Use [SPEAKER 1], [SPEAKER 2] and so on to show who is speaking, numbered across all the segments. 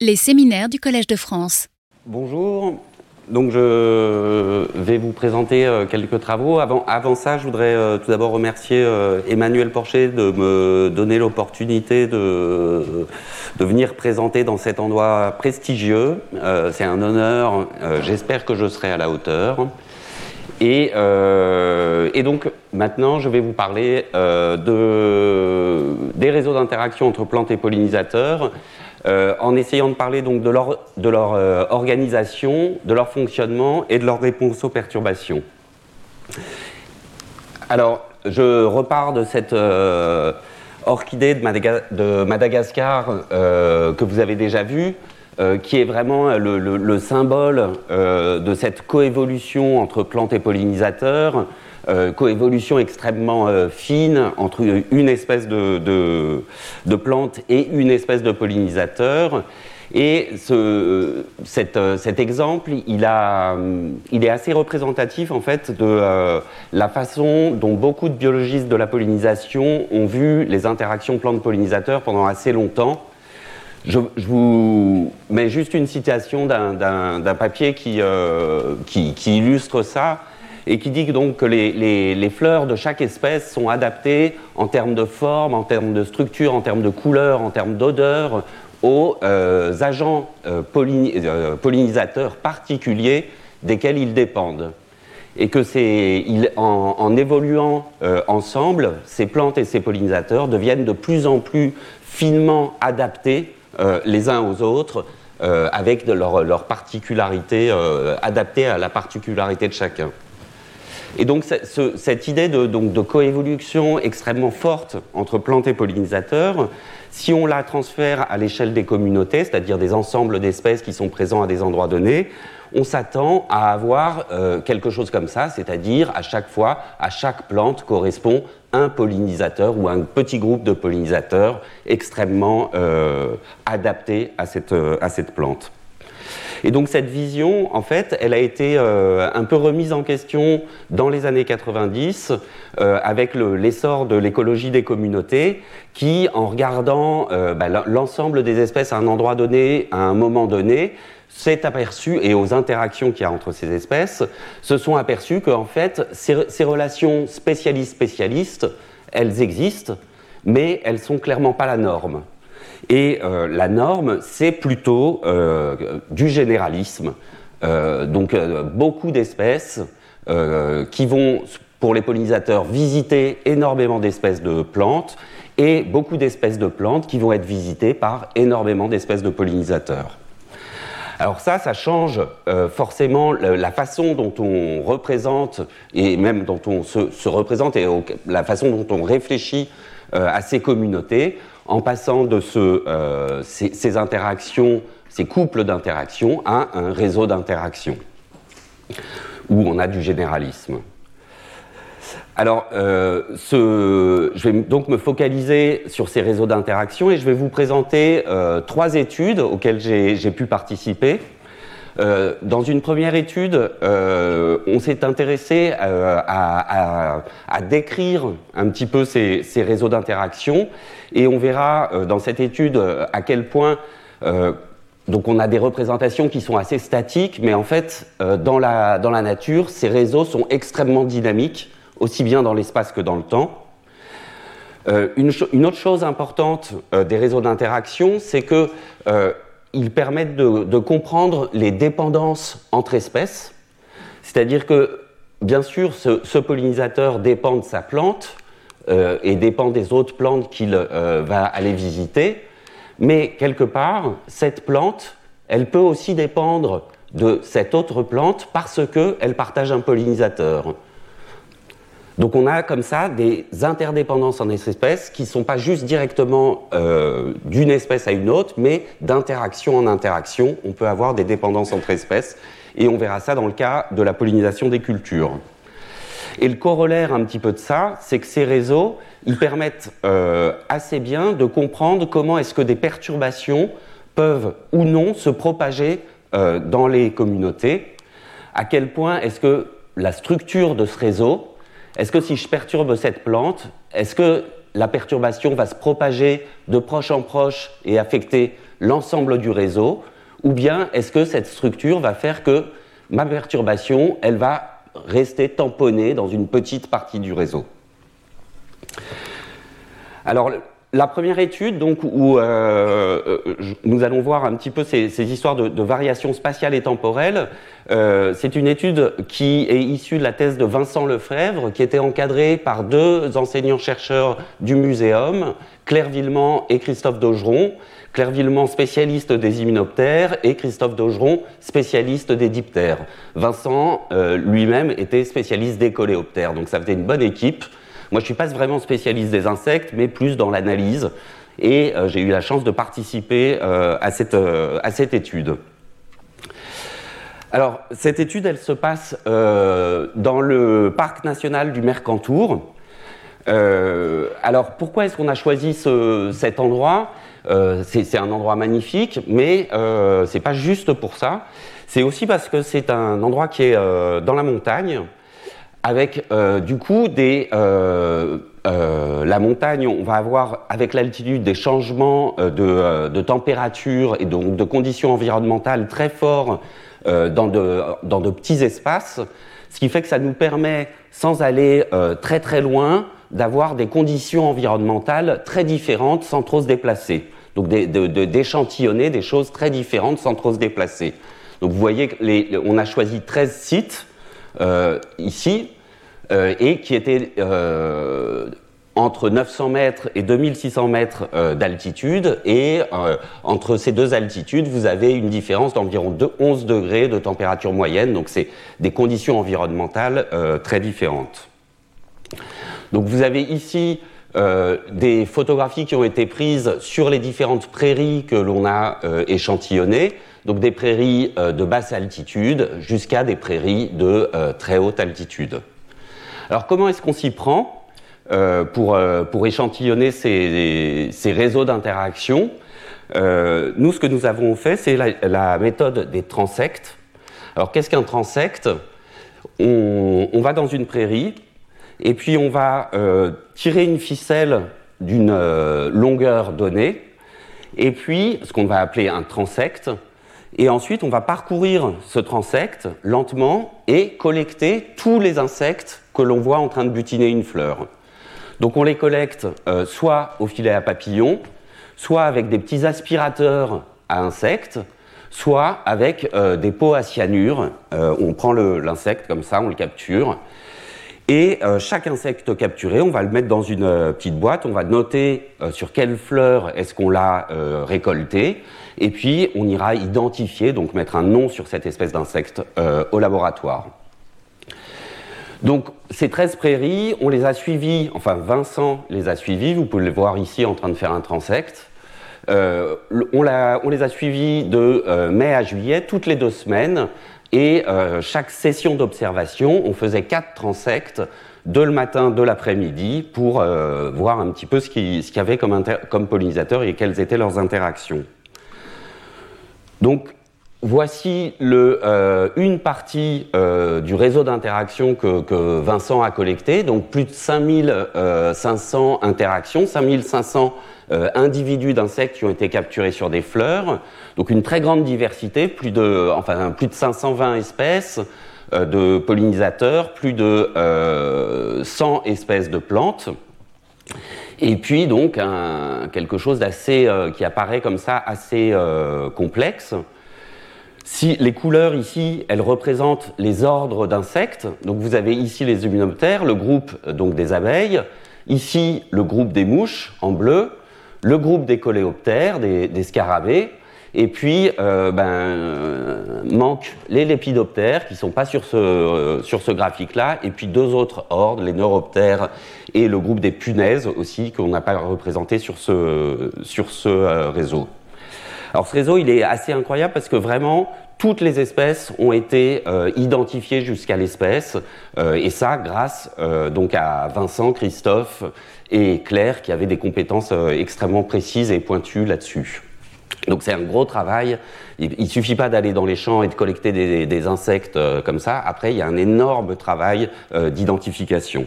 [SPEAKER 1] Les séminaires du Collège de France.
[SPEAKER 2] Bonjour. Donc je vais vous présenter euh, quelques travaux. Avant, ça, je voudrais euh, tout d'abord remercier euh, Emmanuel Porcher de me donner l'opportunité de, venir présenter dans cet endroit prestigieux. C'est un honneur. J'espère que je serai à la hauteur. Et, donc maintenant, je vais vous parler de, des réseaux d'interaction entre plantes et pollinisateurs euh, en essayant de parler donc de leur, euh, organisation, de leur fonctionnement et de leur réponse aux perturbations. Alors, je repars de cette euh, orchidée de, Madagascar que vous avez déjà vue, qui est vraiment le, le symbole de cette coévolution entre plantes et pollinisateurs, euh, coévolution extrêmement euh, fine entre une espèce de, de, plante et une espèce de pollinisateur. Et ce, cet, cet, exemple, il, a, il, est assez représentatif en fait de euh, la façon dont beaucoup de biologistes de la pollinisation ont vu les interactions plantes-pollinisateurs pendant assez longtemps. Je, vous mets juste une citation d'un papier qui, qui, illustre ça et qui dit donc que les, fleurs de chaque espèce sont adaptées en termes de forme, en termes de structure, en termes de couleur, en termes d'odeur aux euh, agents euh, euh, pollinisateurs particuliers desquels ils dépendent. Et que en, évoluant ensemble, ces plantes et ces pollinisateurs deviennent de plus en plus finement adaptés les uns aux autres, avec leurs leur particularités adaptées à la particularité de chacun. Et donc cette idée de, coévolution extrêmement forte entre plantes et pollinisateurs, si on la transfère à l'échelle des communautés, c'est-à-dire des ensembles d'espèces qui sont présents à des endroits donnés, on s'attend à avoir euh, quelque chose comme ça, c'est-à-dire à chaque fois, à chaque plante correspond un pollinisateur ou un petit groupe de pollinisateurs extrêmement euh, adapté à cette, euh, à cette plante. Et donc cette vision, en fait, elle a été euh, un peu remise en question dans les années 90 euh, avec l'essor de l'écologie des communautés qui, en regardant euh, bah, l'ensemble des espèces à un endroit donné, à un moment donné, s'est aperçu, et aux interactions qu'il y a entre ces espèces, se sont aperçus qu'en fait, ces, relations spécialistes-spécialistes, elles existent, mais elles sont clairement pas la norme. Et euh, la norme, c'est plutôt euh, du généralisme. Euh, donc beaucoup d'espèces qui vont, pour les pollinisateurs, visiter énormément d'espèces de plantes et beaucoup d'espèces de plantes qui vont être visitées par énormément d'espèces de pollinisateurs. Alors ça, ça change forcément la, façon dont on représente et même dont on se, se représente et la façon dont on réfléchit à ces communautés en passant de euh, ces, interactions, ces couples d'interactions, à un réseau d'interactions, où on a du généralisme. Alors, euh, je vais donc me focaliser sur ces réseaux d'interaction et je vais vous présenter euh, trois études auxquelles j'ai pu participer. Euh, dans une première étude, euh, on s'est intéressé euh, à, décrire un petit peu ces, réseaux d'interaction et on verra dans cette étude à quel point donc on a des représentations qui sont assez statiques, mais en fait, dans, la, dans la nature, ces réseaux sont extrêmement dynamiques, aussi bien dans l'espace que dans le temps. une, une, autre chose importante des réseaux d'interaction, c'est que ils permettent de, comprendre les dépendances entre espèces, c'est-à-dire que, bien sûr, ce, pollinisateur dépend de sa plante euh, et dépend des autres plantes qu'il euh, va aller visiter, mais quelque part, cette plante, elle peut aussi dépendre de cette autre plante parce qu'elle partage un pollinisateur. Donc on a comme ça des interdépendances en espèces qui ne sont pas juste directement euh, d'une espèce à une autre, mais d'interaction en interaction. On peut avoir des dépendances entre espèces, et on verra ça dans le cas de la pollinisation des cultures. Et le corollaire un petit peu de ça, c'est que ces réseaux, ils permettent euh, assez bien de comprendre comment est-ce que des perturbations peuvent ou non se propager euh, dans les communautés, à quel point est-ce que la structure de ce réseau, est-ce que si je perturbe cette plante, est-ce que la perturbation va se propager de proche en proche et affecter l'ensemble du réseau, ou bien est-ce que cette structure va faire que ma perturbation, elle va rester tamponnée dans une petite partie du réseau? Alors, la première étude, donc, où euh, euh, nous allons voir un petit peu ces, histoires de, variations spatiales et temporelles, euh, c'est une étude qui est issue de la thèse de Vincent Lefebvre, qui était encadrée par deux enseignants-chercheurs du muséum, Claire Villemont et Christophe Daugeron. Claire Villemont, spécialiste des hyménoptères, et Christophe Daugeron, spécialiste des diptères. Vincent lui-même était spécialiste des coléoptères, donc ça faisait une bonne équipe. Moi, je ne suis pas vraiment spécialiste des insectes, mais plus dans l'analyse. Et euh, j'ai eu la chance de participer euh, à, cette, euh, à, cette, étude. Alors, cette étude, elle se passe dans le parc national du Mercantour. alors, pourquoi est-ce qu'on a choisi ce, cet endroit? C'est un endroit magnifique, mais ce n'est pas juste pour ça. C'est aussi parce que c'est un endroit qui est dans la montagne, avec euh, du coup euh, euh, la montagne, on va avoir avec l'altitude des changements de, température et donc de conditions environnementales très forts dans de, petits espaces, ce qui fait que ça nous permet, sans aller très très loin, d'avoir des conditions environnementales très différentes sans trop se déplacer. Donc d'échantillonner des choses très différentes sans trop se déplacer. Donc vous voyez, les, on a choisi 13 sites ici, et qui étaient euh, entre 900 mètres et 2600 mètres d'altitude, et entre ces deux altitudes, vous avez une différence d'environ 11 degrés de température moyenne, donc c'est des conditions environnementales très différentes. Donc vous avez ici des photographies qui ont été prises sur les différentes prairies que l'on a échantillonnées donc des prairies euh, de basse altitude jusqu'à des prairies de euh, très haute altitude. Alors comment est-ce qu'on s'y prend euh, pour, pour, échantillonner ces, réseaux d'interaction Nous, ce que nous avons fait, c'est la, méthode des transects. Alors qu'est-ce qu'un transect on, on, va dans une prairie et puis on va tirer une ficelle d'une longueur donnée et puis ce qu'on va appeler un transect, et ensuite, on va parcourir ce transect lentement et collecter tous les insectes que l'on voit en train de butiner une fleur. Donc on les collecte euh, soit au filet à papillons, soit avec des petits aspirateurs à insectes, soit avec euh, des pots à cyanure. Euh, on prend l'insecte comme ça, on le capture. Et chaque insecte capturé, on va le mettre dans une petite boîte, on va noter sur quelle fleur est-ce qu'on l'a récolté, et puis, on ira identifier, donc mettre un nom sur cette espèce d'insecte euh, au laboratoire. Donc, ces 13 prairies, on les a suivies, enfin Vincent les a suivies, vous pouvez le voir ici en train de faire un transect. Euh, on, les a suivies de euh, mai à juillet, toutes les deux semaines, et chaque session d'observation, on faisait quatre transects de le matin, de l'après-midi, pour voir un petit peu ce qu'il y avait comme, comme pollinisateurs et quelles étaient leurs interactions. Donc, voici euh, une partie euh, du réseau d'interaction que, Vincent a collecté, donc plus de 5500 euh, interactions, 5500 individus d'insectes qui ont été capturés sur des fleurs, donc une très grande diversité, plus de, enfin, plus de 520 espèces de pollinisateurs, plus de 100 espèces de plantes. Et puis donc quelque chose d'assez qui apparaît comme ça assez complexe. Si les couleurs ici, elles représentent les ordres d'insectes, donc vous avez ici les hyménoptères, le groupe donc des abeilles, ici le groupe des mouches en bleu, le groupe des coléoptères, des scarabées, et puis, euh, ben, manquent les lépidoptères qui ne sont pas sur ce, euh, graphique-là, et puis deux autres ordres, les neuroptères et le groupe des punaises aussi, qu'on n'a pas représenté sur ce, euh, réseau. Alors ce réseau, il est assez incroyable parce que vraiment, toutes les espèces ont été identifiées jusqu'à l'espèce, et ça grâce donc à Vincent, Christophe et Claire qui avaient des compétences extrêmement précises et pointues là-dessus. Donc c'est un gros travail. Il ne suffit pas d'aller dans les champs et de collecter des, insectes euh, comme ça. Après, il y a un énorme travail euh, d'identification.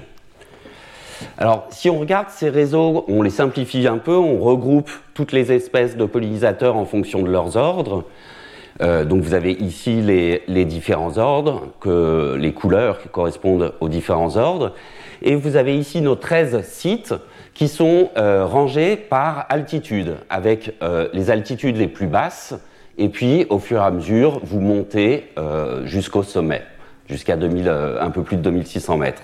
[SPEAKER 2] Alors, si on regarde ces réseaux, on les simplifie un peu, on regroupe toutes les espèces de pollinisateurs en fonction de leurs ordres. Euh, donc vous avez ici les, différents ordres, que, les couleurs qui correspondent aux différents ordres. Et vous avez ici nos 13 sites qui sont euh, rangés par altitude, avec euh, les altitudes les plus basses, et puis au fur et à mesure, vous montez jusqu'au sommet, jusqu'à un peu plus de 2600 mètres.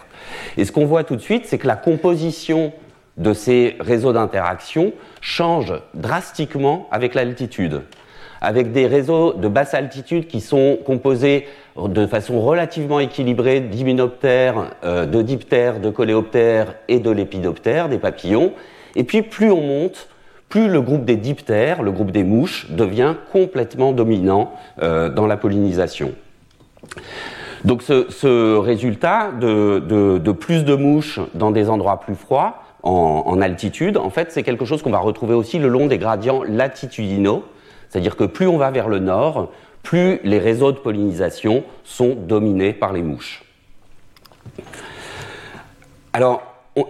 [SPEAKER 2] Et ce qu'on voit tout de suite, c'est que la composition de ces réseaux d'interaction change drastiquement avec l'altitude avec des réseaux de basse altitude qui sont composés de façon relativement équilibrée d'hyménoptères, euh, de diptères, de coléoptères et de lépidoptères, des papillons. Et puis plus on monte, plus le groupe des diptères, le groupe des mouches, devient complètement dominant euh, dans la pollinisation. Donc ce, résultat de, plus de mouches dans des endroits plus froids, en, altitude, en fait, c'est quelque chose qu'on va retrouver aussi le long des gradients latitudinaux. C'est-à-dire que plus on va vers le nord, plus les réseaux de pollinisation sont dominés par les mouches. Alors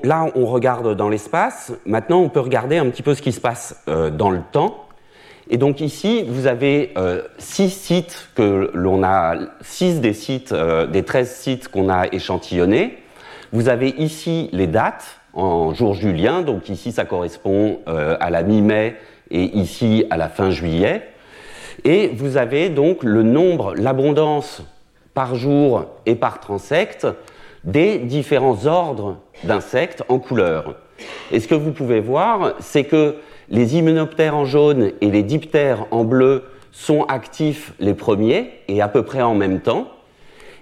[SPEAKER 2] là, on regarde dans l'espace. Maintenant, on peut regarder un petit peu ce qui se passe euh, dans le temps. Et donc ici, vous avez euh, six sites que l'on a, six des sites, euh, des 13 sites qu'on a échantillonnés. Vous avez ici les dates en jour julien. Donc ici, ça correspond à la mi-mai et ici à la fin juillet. Et vous avez donc le nombre, l'abondance par jour et par transecte des différents ordres d'insectes en couleur. Et ce que vous pouvez voir, c'est que les hyménoptères en jaune et les diptères en bleu sont actifs les premiers et à peu près en même temps,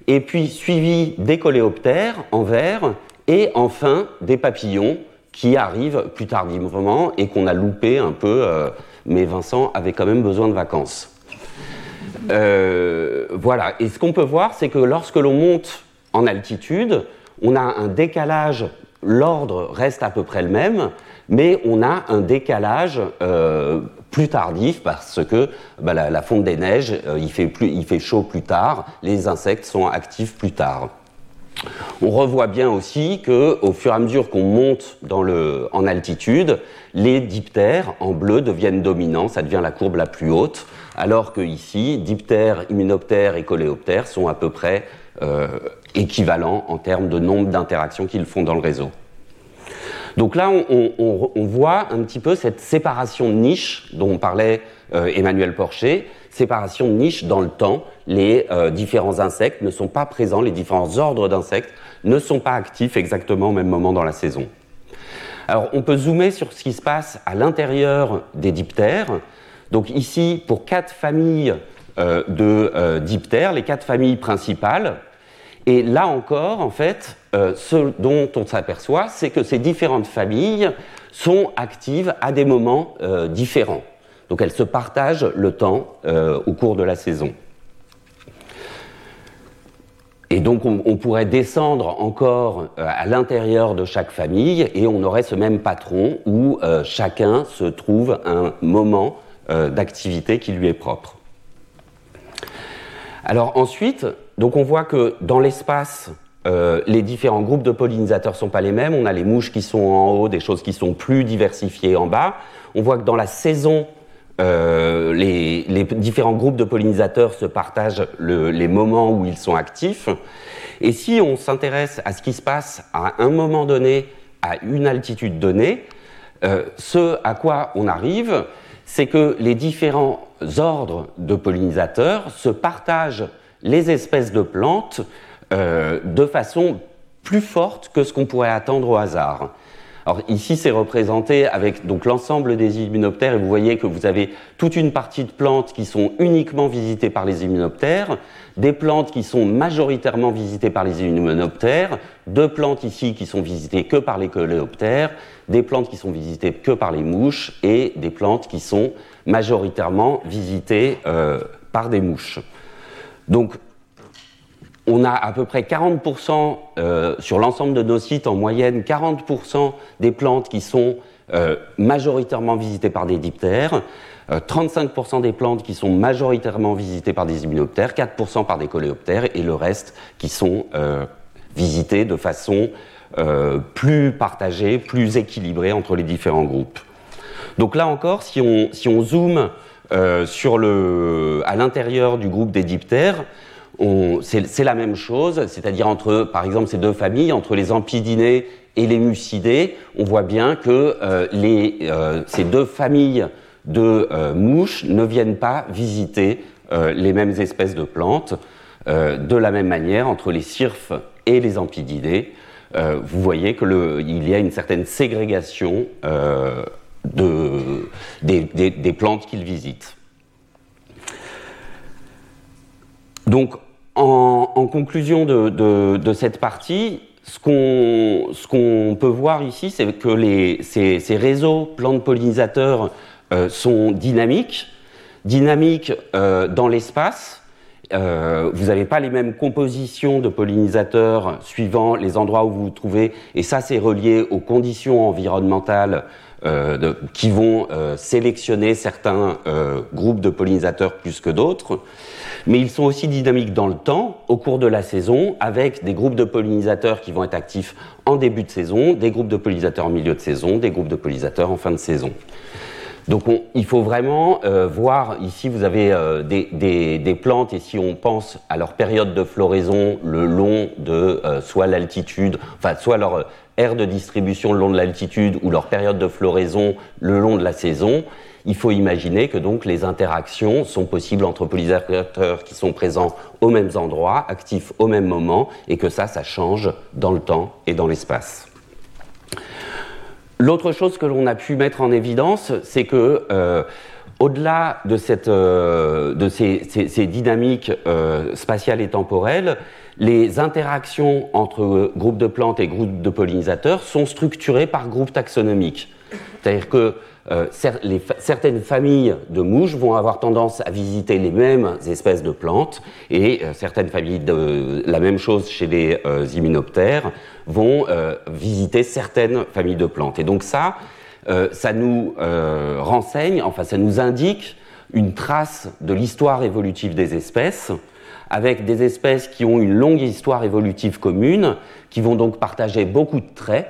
[SPEAKER 2] et puis suivis des coléoptères en vert et enfin des papillons qui arrive plus tardivement et qu'on a loupé un peu, euh, mais Vincent avait quand même besoin de vacances. Euh, voilà, et ce qu'on peut voir, c'est que lorsque l'on monte en altitude, on a un décalage, l'ordre reste à peu près le même, mais on a un décalage euh, plus tardif parce que bah, la, fonte des neiges, il, fait plus, il fait chaud plus tard, les insectes sont actifs plus tard. On revoit bien aussi que, au fur et à mesure qu'on monte en altitude, les diptères en bleu deviennent dominants, ça devient la courbe la plus haute, alors que ici, diptères, hyménoptères et coléoptères sont à peu près euh, équivalents en termes de nombre d'interactions qu'ils font dans le réseau. Donc là, on, voit un petit peu cette séparation de niche dont parlait euh, Emmanuel Porcher, séparation de niche dans le temps. Les euh, différents insectes ne sont pas présents, les différents ordres d'insectes ne sont pas actifs exactement au même moment dans la saison. Alors, on peut zoomer sur ce qui se passe à l'intérieur des diptères. Donc ici, pour quatre familles euh, de diptères, les quatre familles principales, et là encore, en fait, euh, ce dont on s'aperçoit, c'est que ces différentes familles sont actives à des moments euh, différents. Donc elles se partagent le temps euh, au cours de la saison. Et donc on, on pourrait descendre encore à l'intérieur de chaque famille et on aurait ce même patron où chacun se trouve un moment d'activité qui lui est propre. Alors ensuite, donc on voit que dans l'espace, euh, les différents groupes de pollinisateurs sont pas les mêmes. On a les mouches qui sont en haut, des choses qui sont plus diversifiées en bas. On voit que dans la saison, euh, les, différents groupes de pollinisateurs se partagent les moments où ils sont actifs. Et si on s'intéresse à ce qui se passe à un moment donné, à une altitude donnée, euh, ce à quoi on arrive, c'est que les différents ordres de pollinisateurs se partagent les espèces de plantes euh, de façon plus forte que ce qu'on pourrait attendre au hasard. Alors ici, c'est représenté avec donc l'ensemble des hyménoptères et vous voyez que vous avez toute une partie de plantes qui sont uniquement visitées par les hyménoptères, des plantes qui sont majoritairement visitées par les hyménoptères, deux plantes ici qui sont visitées que par les coléoptères, des plantes qui sont visitées que par les mouches et des plantes qui sont majoritairement visitées euh, par des mouches. Donc, on a à peu près 40% euh, sur l'ensemble de nos sites, en moyenne, 40% des plantes qui sont euh, majoritairement visitées par des diptères, 35% euh, des plantes qui sont majoritairement visitées par des hyménoptères, 4% par des coléoptères et le reste qui sont visitées de façon plus partagée, plus équilibrée entre les différents groupes. Donc là encore, si on, si on zoome sur le, à l'intérieur du groupe des diptères, c'est la même chose, c'est-à-dire entre, par exemple, ces deux familles, entre les ampidinés et les mucidés, on voit bien que les, ces deux familles de mouches ne viennent pas visiter les mêmes espèces de plantes. Euh, de la même manière, entre les cirfes et les ampididés, euh, vous voyez qu'il y a une certaine ségrégation euh, des, plantes qu'ils visitent. Donc, en, conclusion de, cette partie, ce qu'on peut voir ici, c'est que ces, réseaux plantes pollinisateurs sont dynamiques, dynamiques dans l'espace, euh, vous n'avez pas les mêmes compositions de pollinisateurs suivant les endroits où vous vous trouvez, et ça c'est relié aux conditions environnementales euh, qui vont euh, sélectionner certains groupes de pollinisateurs plus que d'autres. Mais ils sont aussi dynamiques dans le temps, au cours de la saison, avec des groupes de pollinisateurs qui vont être actifs en début de saison, des groupes de pollinisateurs en milieu de saison, des groupes de pollinisateurs en fin de saison. Donc il faut vraiment euh, voir, ici vous avez euh, des, plantes et si on pense à leur période de floraison le long de euh, soit l'altitude, enfin soit leur aire de distribution le long de l'altitude ou leur période de floraison le long de la saison, il faut imaginer que donc les interactions sont possibles entre pollinisateurs qui sont présents aux mêmes endroits, actifs au même moment, et que ça, ça change dans le temps et dans l'espace. L'autre chose que l'on a pu mettre en évidence, c'est que euh, au-delà de, euh, ces, dynamiques euh, spatiales et temporelles, les interactions entre groupes de plantes et groupes de pollinisateurs sont structurées par groupes taxonomiques. C'est-à-dire que euh, certaines familles de mouches vont avoir tendance à visiter les mêmes espèces de plantes et euh, certaines familles de la même chose chez les euh, vont visiter certaines familles de plantes. Et donc ça, ça nous renseigne, enfin ça nous indique une trace de l'histoire évolutive des espèces avec des espèces qui ont une longue histoire évolutive commune, qui vont donc partager beaucoup de traits,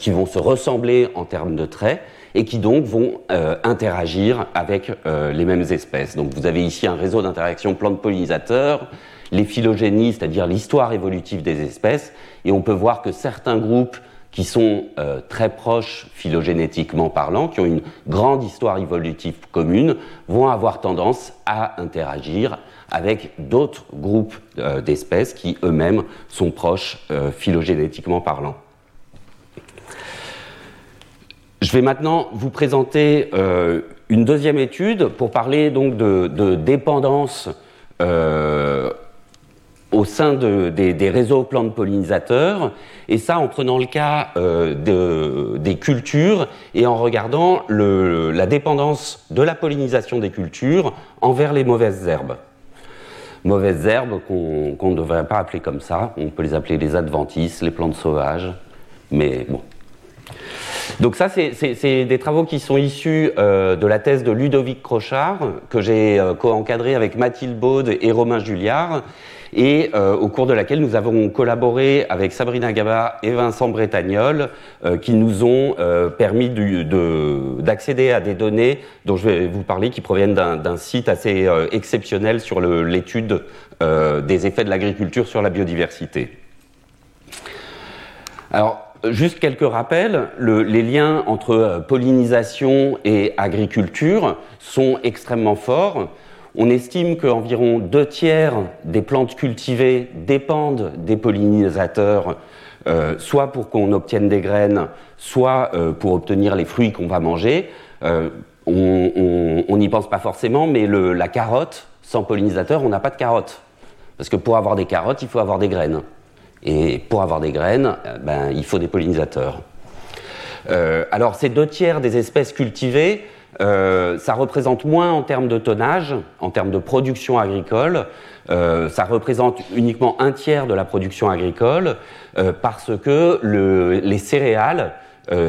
[SPEAKER 2] qui vont se ressembler en termes de traits, et qui donc vont euh, interagir avec euh, les mêmes espèces. Donc vous avez ici un réseau d'interaction plantes-pollinisateurs, les phylogénies, c'est-à-dire l'histoire évolutive des espèces, et on peut voir que certains groupes qui sont euh, très proches phylogénétiquement parlant, qui ont une grande histoire évolutive commune, vont avoir tendance à interagir avec d'autres groupes d'espèces qui eux-mêmes sont proches phylogénétiquement parlant. Je vais maintenant vous présenter euh, une deuxième étude pour parler donc de, dépendance euh, au sein des, réseaux plantes pollinisateurs, et ça en prenant le cas euh, des cultures et en regardant la dépendance de la pollinisation des cultures envers les mauvaises herbes. Mauvaises herbes qu'on ne devrait pas appeler comme ça, on peut les appeler les adventices, les plantes sauvages, mais bon, donc ça, c'est des travaux qui sont issus euh, de la thèse de Ludovic Crochard, que j'ai euh, co-encadré avec Mathilde Baude et Romain Julliard, et euh, au cours de laquelle nous avons collaboré avec Sabrina Gaba et Vincent Bretagnol, qui nous ont permis d'accéder à des données dont je vais vous parler, qui proviennent d'un site assez exceptionnel sur l'étude des effets de l'agriculture sur la biodiversité. Alors, Juste quelques rappels, les liens entre euh, pollinisation et agriculture sont extrêmement forts. On estime qu'environ deux tiers des plantes cultivées dépendent des pollinisateurs, euh, soit pour qu'on obtienne des graines, soit euh, pour obtenir les fruits qu'on va manger. on n'y pense pas forcément, mais la carotte, sans pollinisateur, on n'a pas de carotte. Parce que pour avoir des carottes, il faut avoir des graines. Et pour avoir des graines, euh, ben, il faut des pollinisateurs. Euh, alors ces deux tiers des espèces cultivées, euh, ça représente moins en termes de tonnage, en termes de production agricole. ça représente uniquement un tiers de la production agricole parce que les céréales,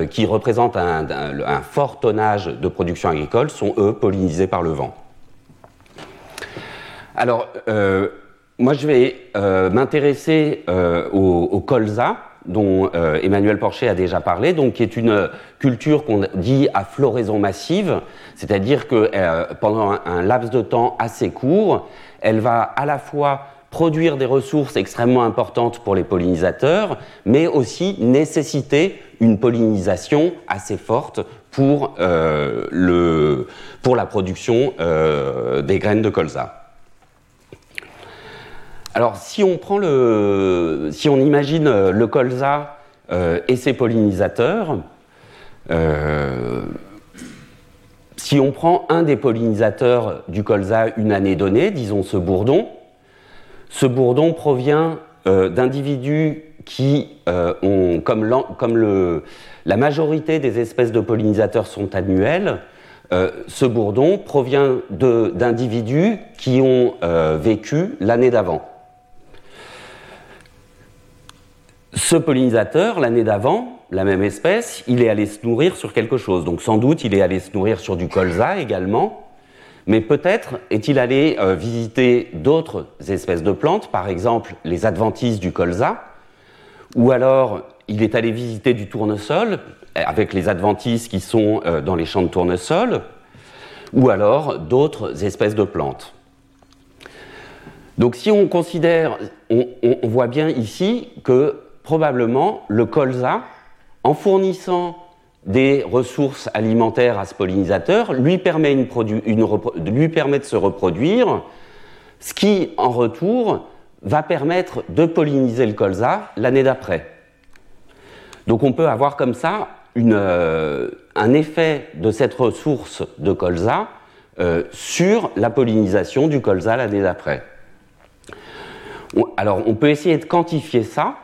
[SPEAKER 2] qui représentent un, fort tonnage de production agricole, sont eux pollinisés par le vent. Alors, moi, je vais euh, m'intéresser euh, au, colza, dont Emmanuel Porcher a déjà parlé, donc qui est une culture qu'on dit à floraison massive, c'est-à-dire que pendant un, laps de temps assez court, elle va à la fois produire des ressources extrêmement importantes pour les pollinisateurs, mais aussi nécessiter une pollinisation assez forte pour, le, pour la production des graines de colza. Alors, si on prend le, si on imagine euh, le colza euh, et ses pollinisateurs, euh, si on prend un des pollinisateurs du colza une année donnée, disons ce bourdon, ce bourdon provient d'individus qui ont, comme, la majorité des espèces de pollinisateurs sont annuels, ce bourdon provient d'individus qui ont vécu l'année d'avant. Ce pollinisateur, l'année d'avant, la même espèce, il est allé se nourrir sur quelque chose. Donc sans doute, il est allé se nourrir sur du colza également, mais peut-être est-il allé euh, visiter d'autres espèces de plantes, par exemple les adventices du colza, ou alors il est allé visiter du tournesol, avec les adventices qui sont euh, dans les champs de tournesol, ou alors d'autres espèces de plantes. Donc si on considère, on voit bien ici que probablement le colza, en fournissant des ressources alimentaires à ce pollinisateur, lui permet, de se reproduire, ce qui, en retour, va permettre de polliniser le colza l'année d'après. Donc on peut avoir comme ça euh, un effet de cette ressource de colza euh, sur la pollinisation du colza l'année d'après. Alors on peut essayer de quantifier ça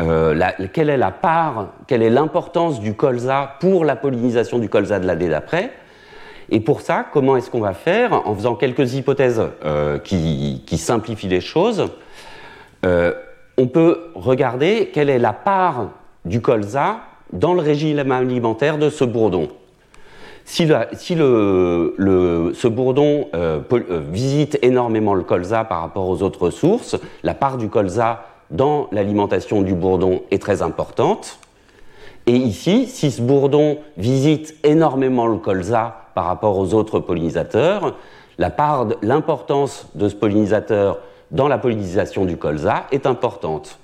[SPEAKER 2] euh, quelle est la part, quelle est l'importance du colza pour la pollinisation du colza de l'année d'après. Et pour ça, comment est-ce qu'on va faire En faisant quelques hypothèses euh, qui, simplifient les choses, euh, on peut regarder quelle est la part du colza dans le régime alimentaire de ce bourdon. Si, ce bourdon visite énormément le colza par rapport aux autres sources, la part du colza dans l'alimentation du bourdon est très importante. Et ici, si ce bourdon visite énormément le colza par rapport aux autres pollinisateurs, la part, l'importance de ce pollinisateur dans la pollinisation du colza est importante.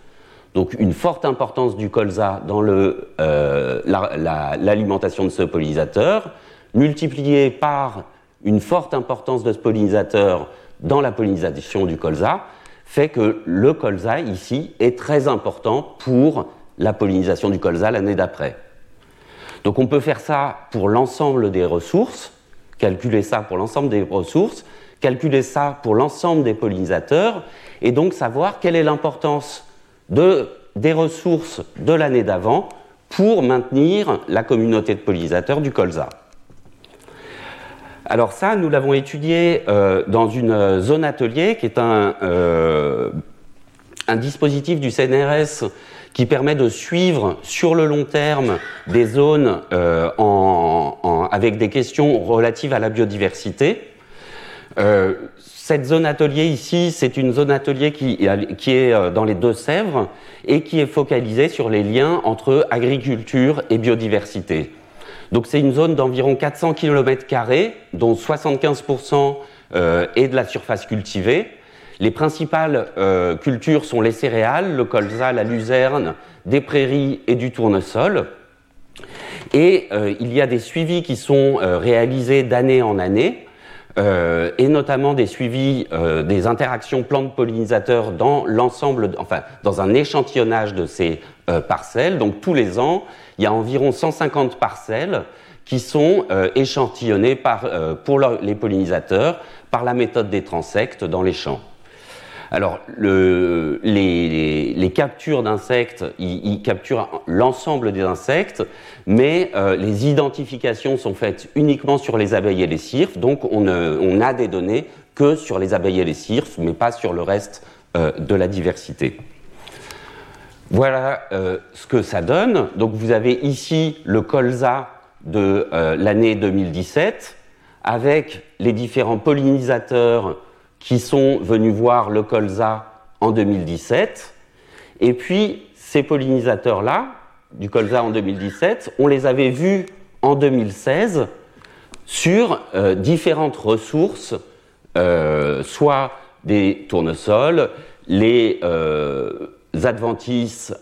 [SPEAKER 2] Donc une forte importance du colza dans euh, l'alimentation de ce pollinisateur, multipliée par une forte importance de ce pollinisateur dans la pollinisation du colza, fait que le colza ici est très important pour la pollinisation du colza l'année d'après. Donc on peut faire ça pour l'ensemble des ressources, calculer ça pour l'ensemble des ressources, calculer ça pour l'ensemble des pollinisateurs, et donc savoir quelle est l'importance des ressources de l'année d'avant pour maintenir la communauté de pollinisateurs du colza. Alors ça, nous l'avons étudié euh, dans une zone atelier qui est un, euh, dispositif du CNRS qui permet de suivre sur le long terme des zones euh, avec des questions relatives à la biodiversité. cette zone atelier ici, c'est une zone atelier qui est dans les Deux-Sèvres et qui est focalisée sur les liens entre agriculture et biodiversité. Donc c'est une zone d'environ 400 km, dont 75% euh, est de la surface cultivée. Les principales euh, cultures sont les céréales, le colza, la luzerne, des prairies et du tournesol. Et euh, il y a des suivis qui sont réalisés d'année en année, et notamment des suivis des interactions plantes-pollinisateurs dans l'ensemble, enfin dans un échantillonnage de ces parcelles. Donc tous les ans, il y a environ 150 parcelles qui sont euh, échantillonnées euh, pour les pollinisateurs par la méthode des transectes dans les champs. Alors, le, les, captures d'insectes, ils, capturent l'ensemble des insectes, mais euh, les identifications sont faites uniquement sur les abeilles et les cirfes, donc on, on a des données que sur les abeilles et les cirfes, mais pas sur le reste de la diversité. Voilà euh, ce que ça donne. Donc vous avez ici le colza de euh, l'année 2017 avec les différents pollinisateurs qui sont venus voir le colza en 2017. Et puis, ces pollinisateurs-là, du colza en 2017, on les avait vus en 2016 sur euh, différentes ressources, soit des tournesols, les euh, adventices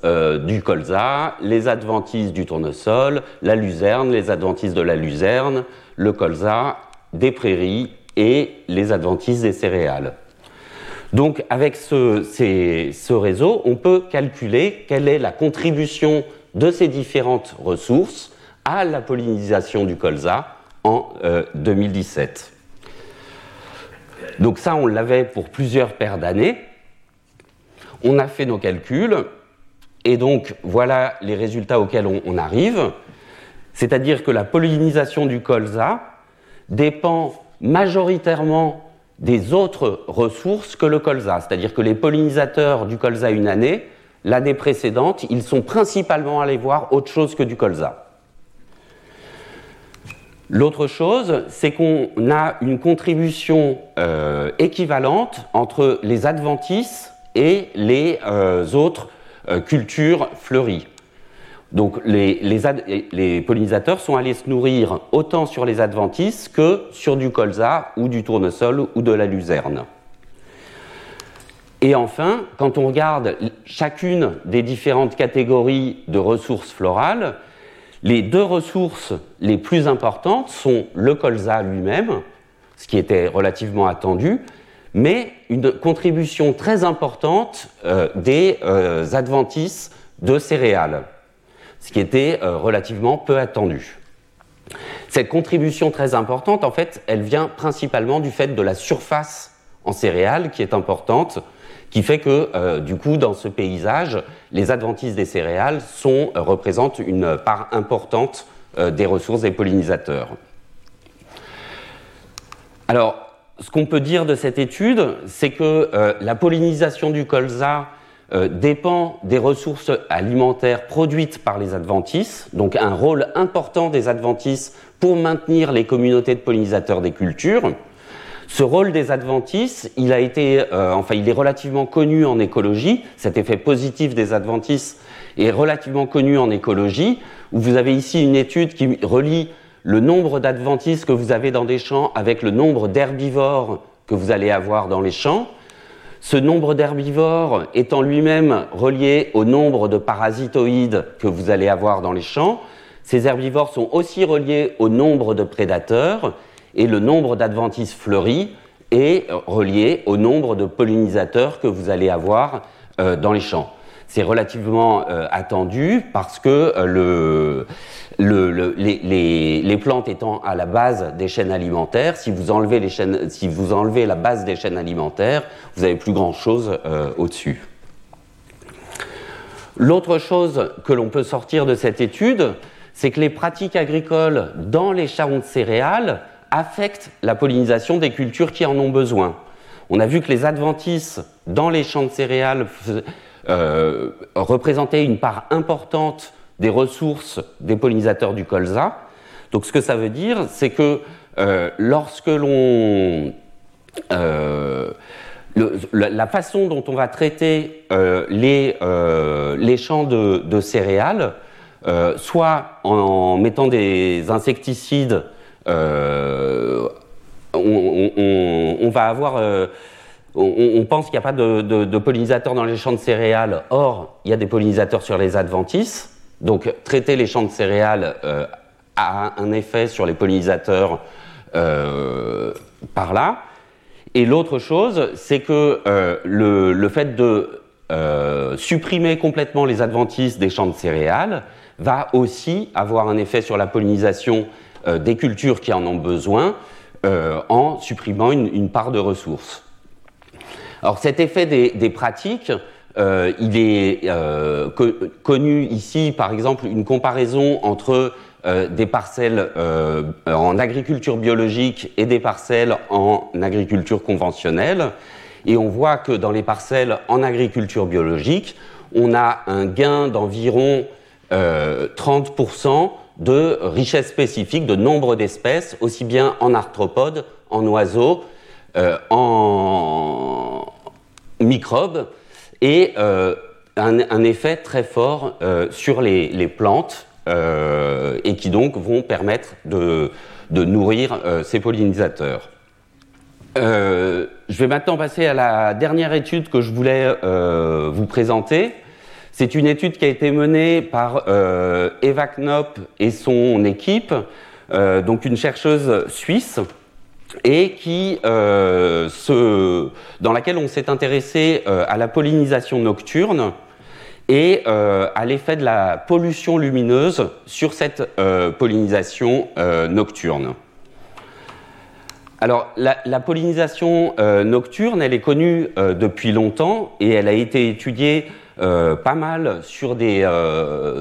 [SPEAKER 2] du colza, les adventices du tournesol, la luzerne, les adventices de la luzerne, le colza, des prairies et les adventices des céréales. Donc avec ce, réseau, on peut calculer quelle est la contribution de ces différentes ressources à la pollinisation du colza en 2017. Euh, Donc ça, on l'avait pour plusieurs paires d'années. On a fait nos calculs et donc voilà les résultats auxquels on arrive. C'est-à-dire que la pollinisation du colza dépend majoritairement des autres ressources que le colza. C'est-à-dire que les pollinisateurs du colza une année, l'année précédente, ils sont principalement allés voir autre chose que du colza. L'autre chose, c'est qu'on a une contribution euh, équivalente entre les adventices et les euh, autres euh, cultures fleuries. Donc les, pollinisateurs sont allés se nourrir autant sur les adventices que sur du colza ou du tournesol ou de la luzerne. Et enfin, quand on regarde chacune des différentes catégories de ressources florales, les deux ressources les plus importantes sont le colza lui-même, ce qui était relativement attendu, mais une contribution très importante euh, des euh, adventices de céréales ce qui était euh, relativement peu attendu. Cette contribution très importante, en fait, elle vient principalement du fait de la surface en céréales qui est importante, qui fait que, du coup, dans ce paysage, les adventices des céréales sont, représentent une part importante des ressources des pollinisateurs. Alors, ce qu'on peut dire de cette étude, c'est que la pollinisation du colza euh, dépend des ressources alimentaires produites par les adventices, donc un rôle important des adventices pour maintenir les communautés de pollinisateurs des cultures. Ce rôle des adventices, il a été, euh, enfin, il est relativement connu en écologie. Cet effet positif des adventices est relativement connu en écologie. Où vous avez ici une étude qui relie le nombre d'adventices que vous avez dans des champs avec le nombre d'herbivores que vous allez avoir dans les champs. Ce nombre d'herbivores étant lui-même relié au nombre de parasitoïdes que vous allez avoir dans les champs, ces herbivores sont aussi reliés au nombre de prédateurs et le nombre d'adventices fleuris est relié au nombre de pollinisateurs que vous allez avoir euh, dans les champs. C'est relativement euh, attendu parce que euh, les, plantes étant à la base des chaînes alimentaires, si vous enlevez, la base des chaînes alimentaires, vous n'avez plus grand-chose euh, au-dessus. L'autre chose que l'on peut sortir de cette étude, c'est que les pratiques agricoles dans les champs de céréales affectent la pollinisation des cultures qui en ont besoin. On a vu que les adventices dans les champs de céréales euh, représenter une part importante des ressources des pollinisateurs du colza. Donc ce que ça veut dire, c'est que euh, lorsque l'on... Euh, la façon dont on va traiter les, les, champs de, céréales, soit en, mettant des insecticides, on, va avoir on, pense qu'il n'y a pas de, pollinisateurs dans les champs de céréales, or il y a des pollinisateurs sur les adventices. Donc traiter les champs de céréales euh, a un effet sur les pollinisateurs euh, par là. Et l'autre chose, c'est que euh, le, fait de supprimer complètement les adventices des champs de céréales va aussi avoir un effet sur la pollinisation des cultures qui en ont besoin en supprimant une part de ressources. Alors cet effet des, pratiques, euh, il est euh, connu ici, par exemple, une comparaison entre euh, des parcelles en agriculture biologique et des parcelles en agriculture conventionnelle. Et on voit que dans les parcelles en agriculture biologique, on a un gain d'environ 30% de richesse spécifique, de nombre d'espèces, aussi bien en arthropodes, en oiseaux, en, microbes et euh, un, effet très fort sur les, plantes et qui donc vont permettre de, nourrir ces pollinisateurs. je vais maintenant passer à la dernière étude que je voulais vous présenter. C'est une étude qui a été menée par Eva Knopp et son équipe, donc une chercheuse suisse, et qui, euh, dans laquelle on s'est intéressé euh, à la pollinisation nocturne et euh, à l'effet de la pollution lumineuse sur cette pollinisation nocturne. Alors, la, pollinisation nocturne, elle est connue depuis longtemps et elle a été étudiée pas mal sur, des,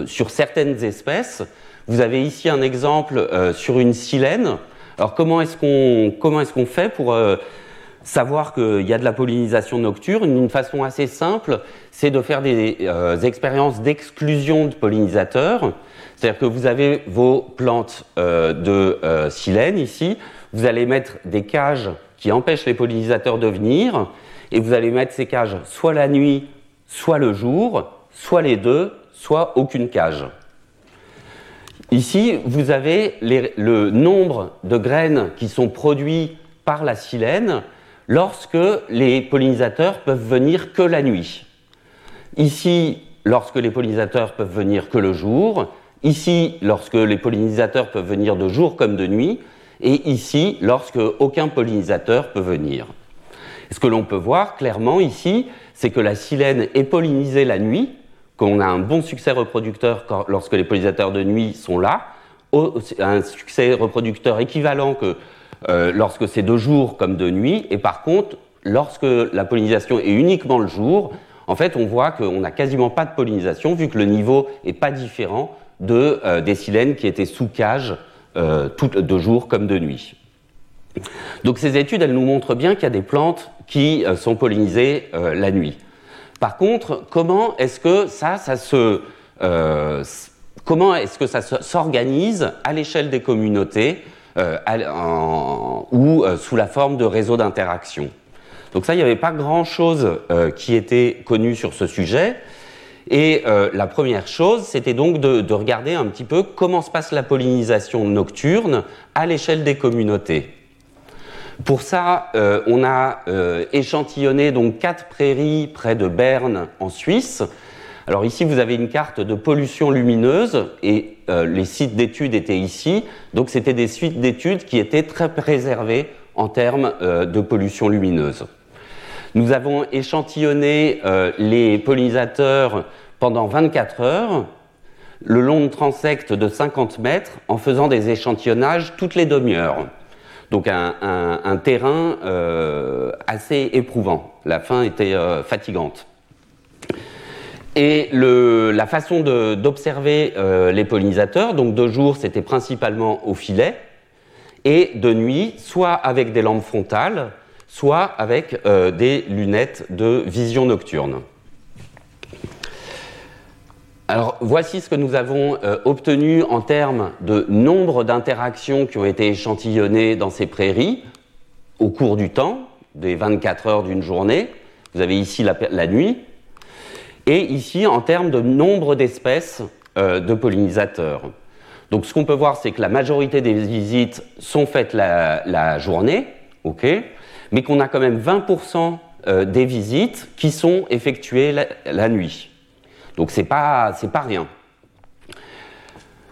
[SPEAKER 2] sur certaines espèces. Vous avez ici un exemple sur une silène alors comment est-ce qu'on comment est-ce qu'on fait pour euh, savoir qu'il y a de la pollinisation nocturne? Une façon assez simple, c'est de faire des euh, expériences d'exclusion de pollinisateurs. C'est-à-dire que vous avez vos plantes euh, de silène ici, vous allez mettre des cages qui empêchent les pollinisateurs de venir, et vous allez mettre ces cages soit la nuit, soit le jour, soit les deux, soit aucune cage. Ici, vous avez le nombre de graines qui sont produits par la silène lorsque les pollinisateurs peuvent venir que la nuit. Ici, lorsque les pollinisateurs peuvent venir que le jour. Ici, lorsque les pollinisateurs peuvent venir de jour comme de nuit. Et ici, lorsque aucun pollinisateur peut venir. Ce que l'on peut voir clairement ici, c'est que la silène est pollinisée la nuit, qu'on a un bon succès reproducteur lorsque les pollinisateurs de nuit sont là, un succès reproducteur équivalent que euh, lorsque c'est de jour comme de nuit, et par contre, lorsque la pollinisation est uniquement le jour, en fait, on voit qu'on n'a quasiment pas de pollinisation, vu que le niveau n'est pas différent de, euh, des silènes qui étaient sous cage euh, de jour comme de nuit. Donc ces études, elles nous montrent bien qu'il y a des plantes qui sont pollinisées la nuit. Par contre, comment est-ce que ça, euh, s'organise à l'échelle des communautés euh, ou euh, sous la forme de réseaux d'interaction Donc ça, il n'y avait pas grand-chose qui était connu sur ce sujet. Et la première chose, c'était donc de, regarder un petit peu comment se passe la pollinisation nocturne à l'échelle des communautés. Pour ça, euh, on a euh, échantillonné donc quatre prairies près de Berne en Suisse. Alors ici, vous avez une carte de pollution lumineuse et euh, les sites d'études étaient ici. Donc c'était des sites d'études qui étaient très préservés en termes de pollution lumineuse. Nous avons échantillonné les pollinisateurs pendant 24 heures le long de transects de 50 mètres en faisant des échantillonnages toutes les demi-heures. Donc un, terrain euh, assez éprouvant. La fin était euh, fatigante. Et la façon d'observer euh, les pollinisateurs, donc de jour c'était principalement au filet, et de nuit soit avec des lampes frontales, soit avec des lunettes de vision nocturne. Alors voici ce que nous avons euh, obtenu en termes de nombre d'interactions qui ont été échantillonnées dans ces prairies au cours du temps, des 24 heures d'une journée. Vous avez ici la, nuit. Et ici en termes de nombre d'espèces euh, de pollinisateurs. Donc ce qu'on peut voir, c'est que la majorité des visites sont faites la, journée, ok, mais qu'on a quand même 20% euh, des visites qui sont effectuées la nuit. Donc c'est pas pas rien.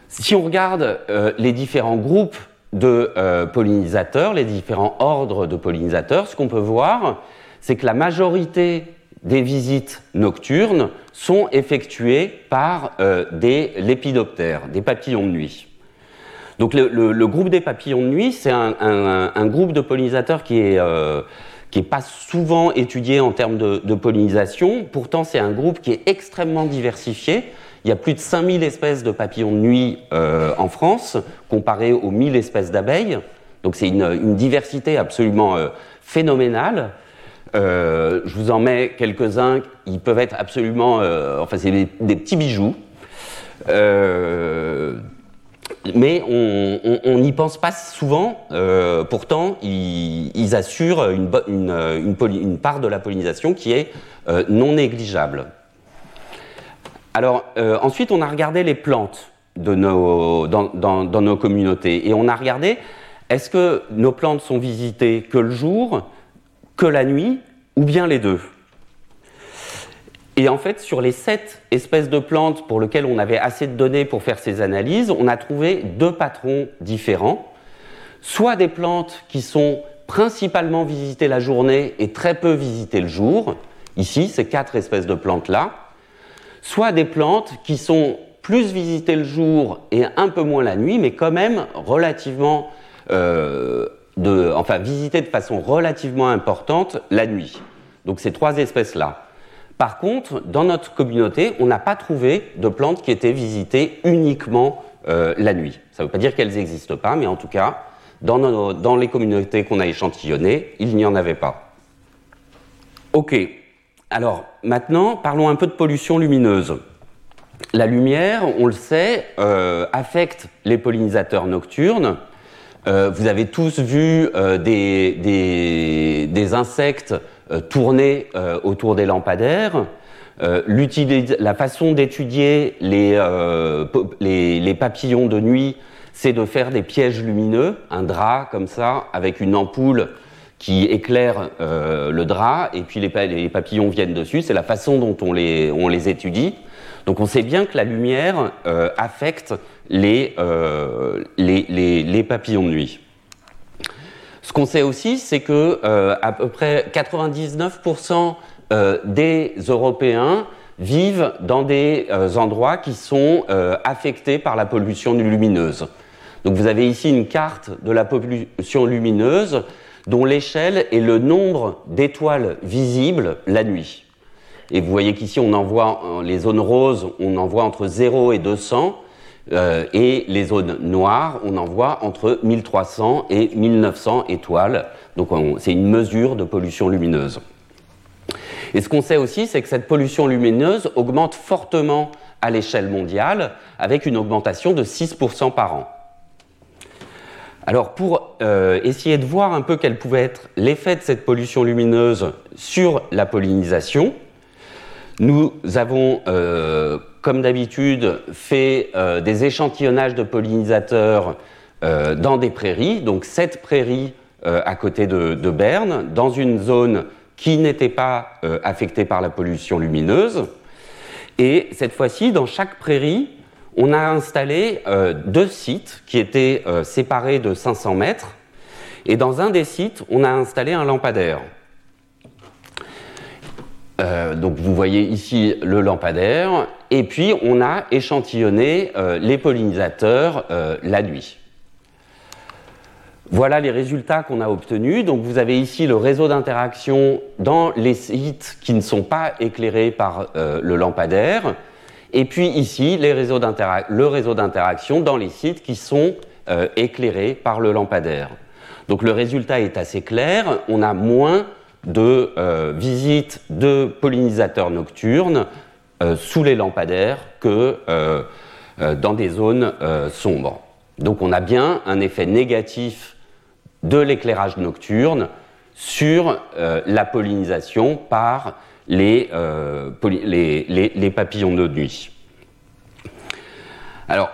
[SPEAKER 2] Si on regarde euh, les différents groupes de euh, pollinisateurs, les différents ordres de pollinisateurs, ce qu'on peut voir, c'est que la majorité des visites nocturnes sont effectuées par euh, des lépidoptères, des papillons de nuit. Donc le, groupe des papillons de nuit, c'est un, groupe de pollinisateurs qui est qui n'est pas souvent étudié en termes de, pollinisation. Pourtant, c'est un groupe qui est extrêmement diversifié. Il y a plus de 5000 espèces de papillons de nuit euh, en France, comparé aux 1000 espèces d'abeilles. Donc c'est une, diversité absolument euh, phénoménale. Euh, je vous en mets quelques-uns. Ils peuvent être absolument... enfin, c'est des, des, petits bijoux mais on n'y pense pas souvent. Euh, pourtant, ils, assurent une, part de la pollinisation qui est euh, non négligeable. Alors, ensuite, on a regardé les plantes dans, nos communautés et on a regardé est-ce que nos plantes sont visitées que le jour, que la nuit, ou bien les deux? Et en fait, sur les sept espèces de plantes pour lesquelles on avait assez de données pour faire ces analyses, on a trouvé deux patrons différents. Soit des plantes qui sont principalement visitées la journée et très peu visitées le jour, ici, ces quatre espèces de plantes-là, soit des plantes qui sont plus visitées le jour et un peu moins la nuit, mais quand même relativement, euh, visitées de façon relativement importante la nuit. Donc ces trois espèces-là. Par contre, dans notre communauté, on n'a pas trouvé de plantes qui étaient visitées uniquement euh, la nuit. Ça ne veut pas dire qu'elles n'existent pas, mais en tout cas, dans, les communautés qu'on a échantillonnées, il n'y en avait pas. Ok, alors maintenant, parlons un peu de pollution lumineuse. La lumière, on le sait, euh, affecte les pollinisateurs nocturnes. Euh, vous avez tous vu des, insectes tourner euh, autour des lampadaires. Euh, la façon d'étudier les, les, papillons de nuit, c'est de faire des pièges lumineux, un drap comme ça, avec une ampoule qui éclaire le drap, et puis les, papillons viennent dessus. C'est la façon dont on les, on les, étudie. Donc on sait bien que la lumière affecte les, les, papillons de nuit. Ce qu'on sait aussi, c'est que euh, à peu près 99% euh, des Européens vivent dans des euh, endroits qui sont affectés par la pollution lumineuse. Donc vous avez ici une carte de la pollution lumineuse dont l'échelle est le nombre d'étoiles visibles la nuit. Et vous voyez qu'ici on en voit les zones roses, on en voit entre 0 et 200. Euh, et les zones noires, on en voit entre 1300 et 1900 étoiles. Donc c'est une mesure de pollution lumineuse. Et ce qu'on sait aussi, c'est que cette pollution lumineuse augmente fortement à l'échelle mondiale, avec une augmentation de 6% par an. Alors pour euh, essayer de voir un peu quel pouvait être l'effet de cette pollution lumineuse sur la pollinisation, nous avons euh, comme d'habitude, fait euh, des échantillonnages de pollinisateurs euh, dans des prairies, donc sept prairies euh, à côté de, Berne, dans une zone qui n'était pas affectée par la pollution lumineuse. Et cette fois-ci, dans chaque prairie, on a installé deux sites qui étaient séparés de 500 mètres. Et dans un des sites, on a installé un lampadaire. Euh, donc vous voyez ici le lampadaire, et puis on a échantillonné euh, les pollinisateurs euh, la nuit. Voilà les résultats qu'on a obtenus. Donc vous avez ici le réseau d'interaction dans les sites qui ne sont pas éclairés par le lampadaire, et puis ici le réseau d'interaction dans les sites qui sont éclairés par le lampadaire. Donc le résultat est assez clair. On a moins de euh, visites de pollinisateurs nocturnes euh, sous les lampadaires que euh, dans des zones sombres. Donc on a bien un effet négatif de l'éclairage nocturne sur la pollinisation par les, les, papillons de nuit. Alors,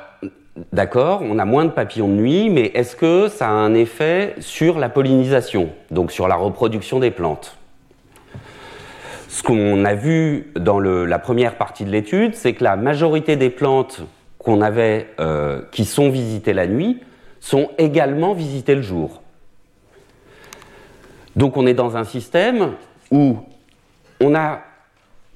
[SPEAKER 2] d'accord, on a moins de papillons de nuit, mais est-ce que ça a un effet sur la pollinisation, donc sur la reproduction des plantes? Ce qu'on a vu dans la première partie de l'étude, c'est que la majorité des plantes qu'on avait, euh, qui sont visitées la nuit, sont également visitées le jour. Donc on est dans un système où on a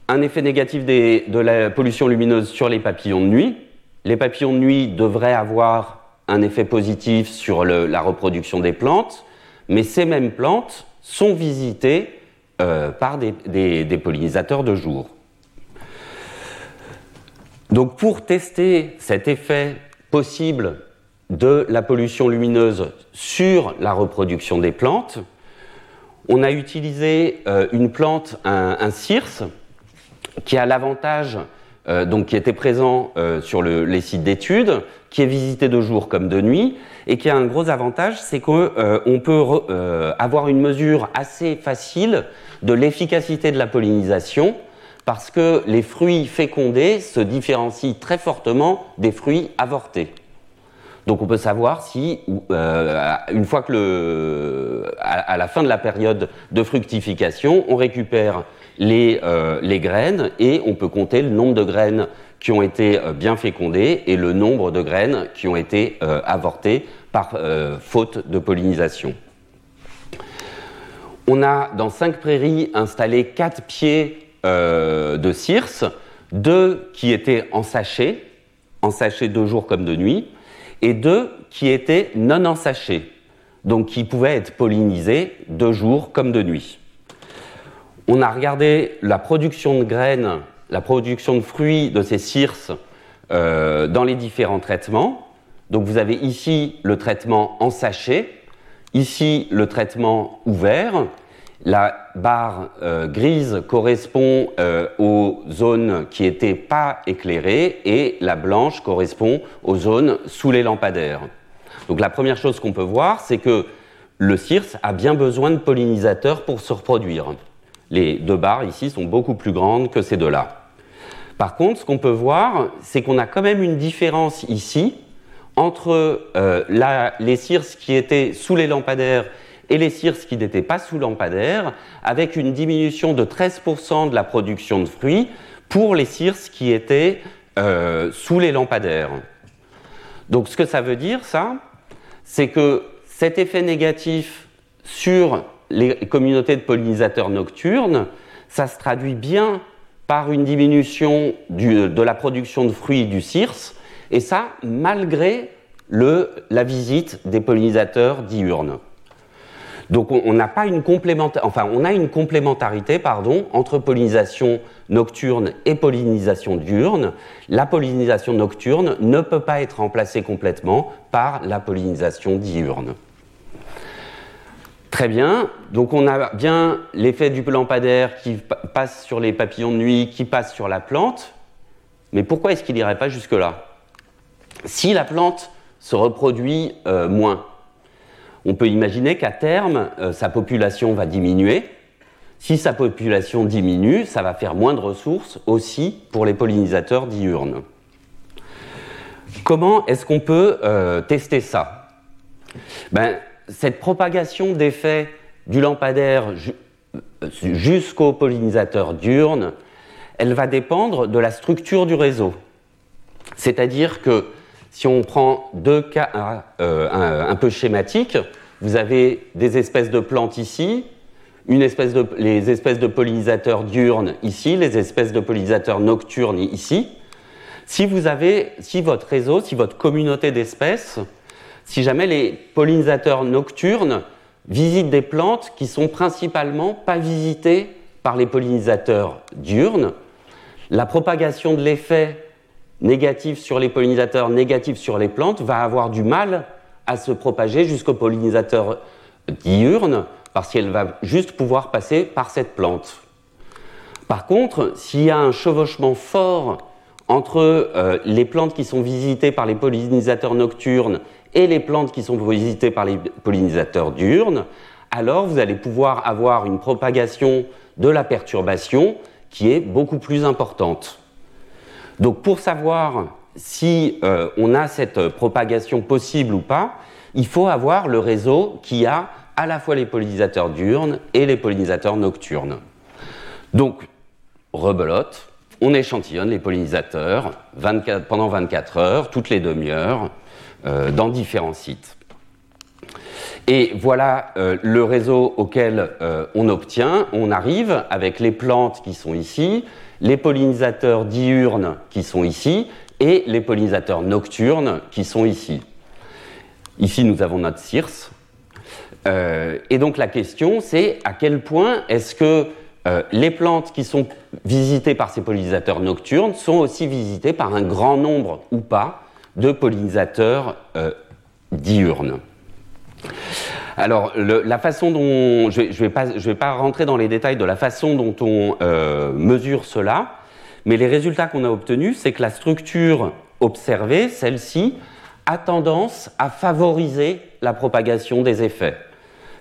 [SPEAKER 2] un effet négatif de la pollution lumineuse sur les papillons de nuit, les papillons de nuit devraient avoir un effet positif sur la reproduction des plantes, mais ces mêmes plantes sont visitées euh, par des, pollinisateurs de jour. Donc pour tester cet effet possible de la pollution lumineuse sur la reproduction des plantes, on a utilisé euh, une plante, un, un circe, qui a l'avantage euh, donc qui était présent euh, sur les sites d'études, qui est visité de jour comme de nuit, et qui a un gros avantage, c'est qu'on euh, peut avoir une mesure assez facile de l'efficacité de la pollinisation, parce que les fruits fécondés se différencient très fortement des fruits avortés. Donc on peut savoir si, une fois que le, à, la fin de la période de fructification, on récupère les, euh, les, graines et on peut compter le nombre de graines qui ont été euh, bien fécondées et le nombre de graines qui ont été avortées par faute de pollinisation. On a dans cinq prairies installé quatre pieds de circe, deux qui étaient en sachet, en sachet de jour comme de nuit, et deux qui étaient non ensachés, donc qui pouvaient être pollinisés de jour comme de nuit. On a regardé la production de graines, la production de fruits de ces circes euh, dans les différents traitements. Donc vous avez ici le traitement en sachet, ici le traitement ouvert, la barre euh, grise correspond euh, aux zones qui n'étaient pas éclairées et la blanche correspond aux zones sous les lampadaires. Donc la première chose qu'on peut voir, c'est que le circe a bien besoin de pollinisateurs pour se reproduire. Les deux barres ici sont beaucoup plus grandes que ces deux-là. Par contre, ce qu'on peut voir, c'est qu'on a quand même une différence ici entre euh, les circes qui étaient sous les lampadaires et les circes qui n'étaient pas sous lampadaire, avec une diminution de 13% de la production de fruits pour les circes qui étaient euh, sous les lampadaires. Donc ce que ça veut dire, ça, c'est que cet effet négatif sur les communautés de pollinisateurs nocturnes, ça se traduit bien par une diminution de la production de fruits du circe, et ça malgré la visite des pollinisateurs diurnes. Donc on n'a pas une enfin on a une complémentarité pardon entre pollinisation nocturne et pollinisation diurne. La pollinisation nocturne ne peut pas être remplacée complètement par la pollinisation diurne. Très bien, donc on a bien l'effet du lampadaire qui passe sur les papillons de nuit, qui passe sur la plante, mais pourquoi est-ce qu'il n'irait pas jusque-là? Si la plante se reproduit euh, moins, on peut imaginer qu'à terme, euh, sa population va diminuer. Si sa population diminue, ça va faire moins de ressources aussi pour les pollinisateurs diurnes. Comment est-ce qu'on peut euh, tester ça? Ben, Cette propagation d'effets du lampadaire jusqu'aux pollinisateurs diurnes, elle va dépendre de la structure du réseau. C'est-à-dire que si on prend deux cas euh, un, peu schématiques, vous avez des espèces de plantes ici, une espèce de, les espèces de pollinisateurs diurnes ici, les espèces de pollinisateurs nocturnes ici. Si vous avez, si votre réseau, si votre communauté d'espèces, si jamais les pollinisateurs nocturnes visitent des plantes qui sont principalement pas visitées par les pollinisateurs diurnes, la propagation de l'effet négatif sur les pollinisateurs, négatif sur les plantes, va avoir du mal à se propager jusqu'au pollinisateur diurne, parce qu'elle va juste pouvoir passer par cette plante. Par contre, s'il y a un chevauchement fort entre euh, les plantes qui sont visitées par les pollinisateurs nocturnes et les plantes qui sont visitées par les pollinisateurs diurnes, alors vous allez pouvoir avoir une propagation de la perturbation qui est beaucoup plus importante. Donc pour savoir si euh, on a cette propagation possible ou pas, il faut avoir le réseau qui a à la fois les pollinisateurs diurnes et les pollinisateurs nocturnes. Donc, rebelote, on échantillonne les pollinisateurs pendant 24 heures, toutes les demi-heures, dans différents sites. Et voilà euh, le réseau auquel on obtient. On arrive avec les plantes qui sont ici, les pollinisateurs diurnes qui sont ici et les pollinisateurs nocturnes qui sont ici. Ici, nous avons notre circe. Euh, et donc la question, c'est à quel point est-ce que euh, les plantes qui sont visitées par ces pollinisateurs nocturnes sont aussi visitées par un grand nombre ou pas de pollinisateurs euh, diurnes. Alors, la façon dont. Je ne vais, pas rentrer dans les détails de la façon dont on euh, mesure cela, mais les résultats qu'on a obtenus, c'est que la structure observée, celle-ci, a tendance à favoriser la propagation des effets.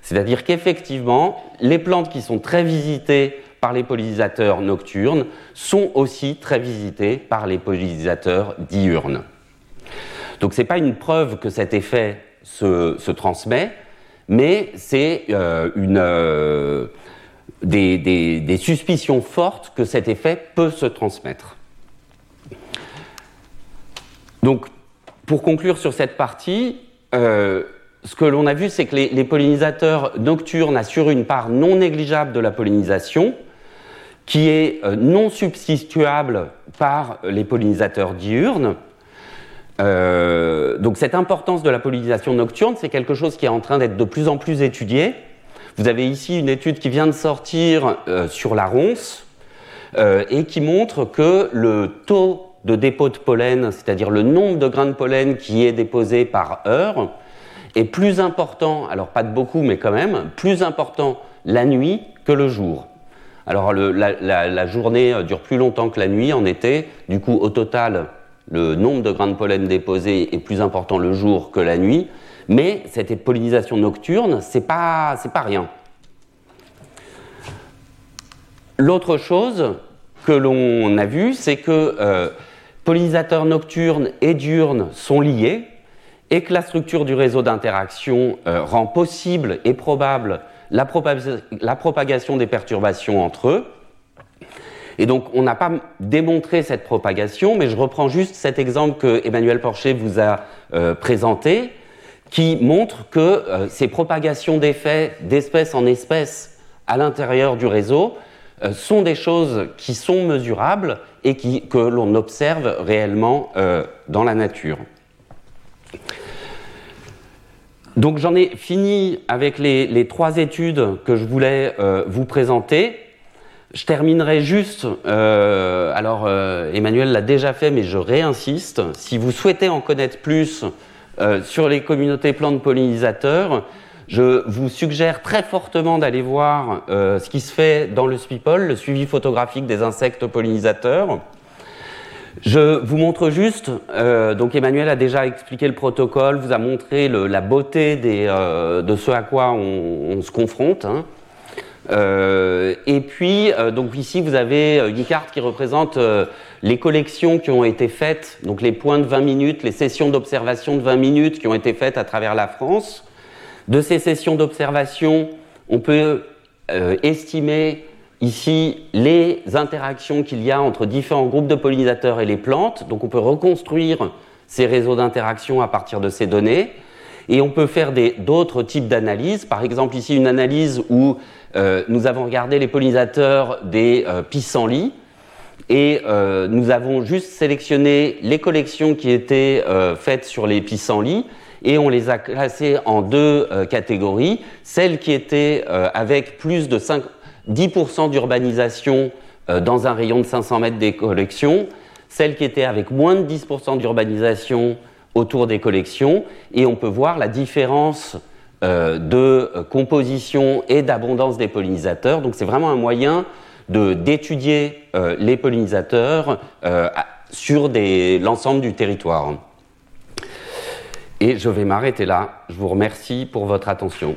[SPEAKER 2] C'est-à-dire qu'effectivement, les plantes qui sont très visitées par les pollinisateurs nocturnes sont aussi très visités par les pollinisateurs diurnes. Donc ce n'est pas une preuve que cet effet se, transmet, mais c'est euh, euh, des, suspicions fortes que cet effet peut se transmettre. Donc, pour conclure sur cette partie, euh, ce que l'on a vu, c'est que les, pollinisateurs nocturnes assurent une part non négligeable de la pollinisation, qui est non substituable par les pollinisateurs diurnes, euh, donc cette importance de la pollinisation nocturne, c'est quelque chose qui est en train d'être de plus en plus étudié. Vous avez ici une étude qui vient de sortir euh, sur la ronce euh, et qui montre que le taux de dépôt de pollen, c'est-à-dire le nombre de grains de pollen qui est déposé par heure, est plus important, alors pas de beaucoup, mais quand même, plus important la nuit que le jour. Alors la, la, journée dure plus longtemps que la nuit en été, du coup au total le nombre de grains de pollen déposés est plus important le jour que la nuit, mais cette pollinisation nocturne, c'est pas, pas rien. L'autre chose que l'on a vu, c'est que euh, pollinisateurs nocturnes et diurnes sont liés et que la structure du réseau d'interaction euh, rend possible et probable la propagation des perturbations entre eux. Et donc, on n'a pas démontré cette propagation, mais je reprends juste cet exemple que Emmanuel Porcher vous a euh, présenté, qui montre que euh, ces propagations d'effets d'espèce en espèce à l'intérieur du réseau euh, sont des choses qui sont mesurables et que l'on observe réellement dans la nature. Donc j'en ai fini avec les, trois études que je voulais vous présenter. Je terminerai juste, euh, alors euh, Emmanuel l'a déjà fait, mais je réinsiste, si vous souhaitez en connaître plus euh, sur les communautés plantes pollinisateurs, je vous suggère très fortement d'aller voir ce qui se fait dans le SPIPOL, le suivi photographique des insectes pollinisateurs. Je vous montre juste, donc Emmanuel a déjà expliqué le protocole, vous a montré la beauté de ce à quoi on, se confronte. Hein. Euh, et puis, euh, donc ici, vous avez euh, une carte qui représente les collections qui ont été faites, donc les points de 20 minutes, les sessions d'observation de 20 minutes qui ont été faites à travers la France. De ces sessions d'observation, on peut estimer ici les interactions qu'il y a entre différents groupes de pollinisateurs et les plantes. Donc on peut reconstruire ces réseaux d'interaction à partir de ces données. Et on peut faire d'autres types d'analyses. Par exemple, ici, une analyse où euh, nous avons regardé les pollinisateurs des euh, pissenlits et euh, nous avons juste sélectionné les collections qui étaient faites sur les pissenlits et on les a classées en deux catégories. Celles qui étaient avec plus de 10% d'urbanisation dans un rayon de 500 mètres des collections, celles qui étaient avec moins de 10% d'urbanisation autour des collections, et on peut voir la différence euh, de composition et d'abondance des pollinisateurs. Donc c'est vraiment un moyen d'étudier euh, les pollinisateurs euh, sur l'ensemble du territoire. Et je vais m'arrêter là. Je vous remercie pour votre attention.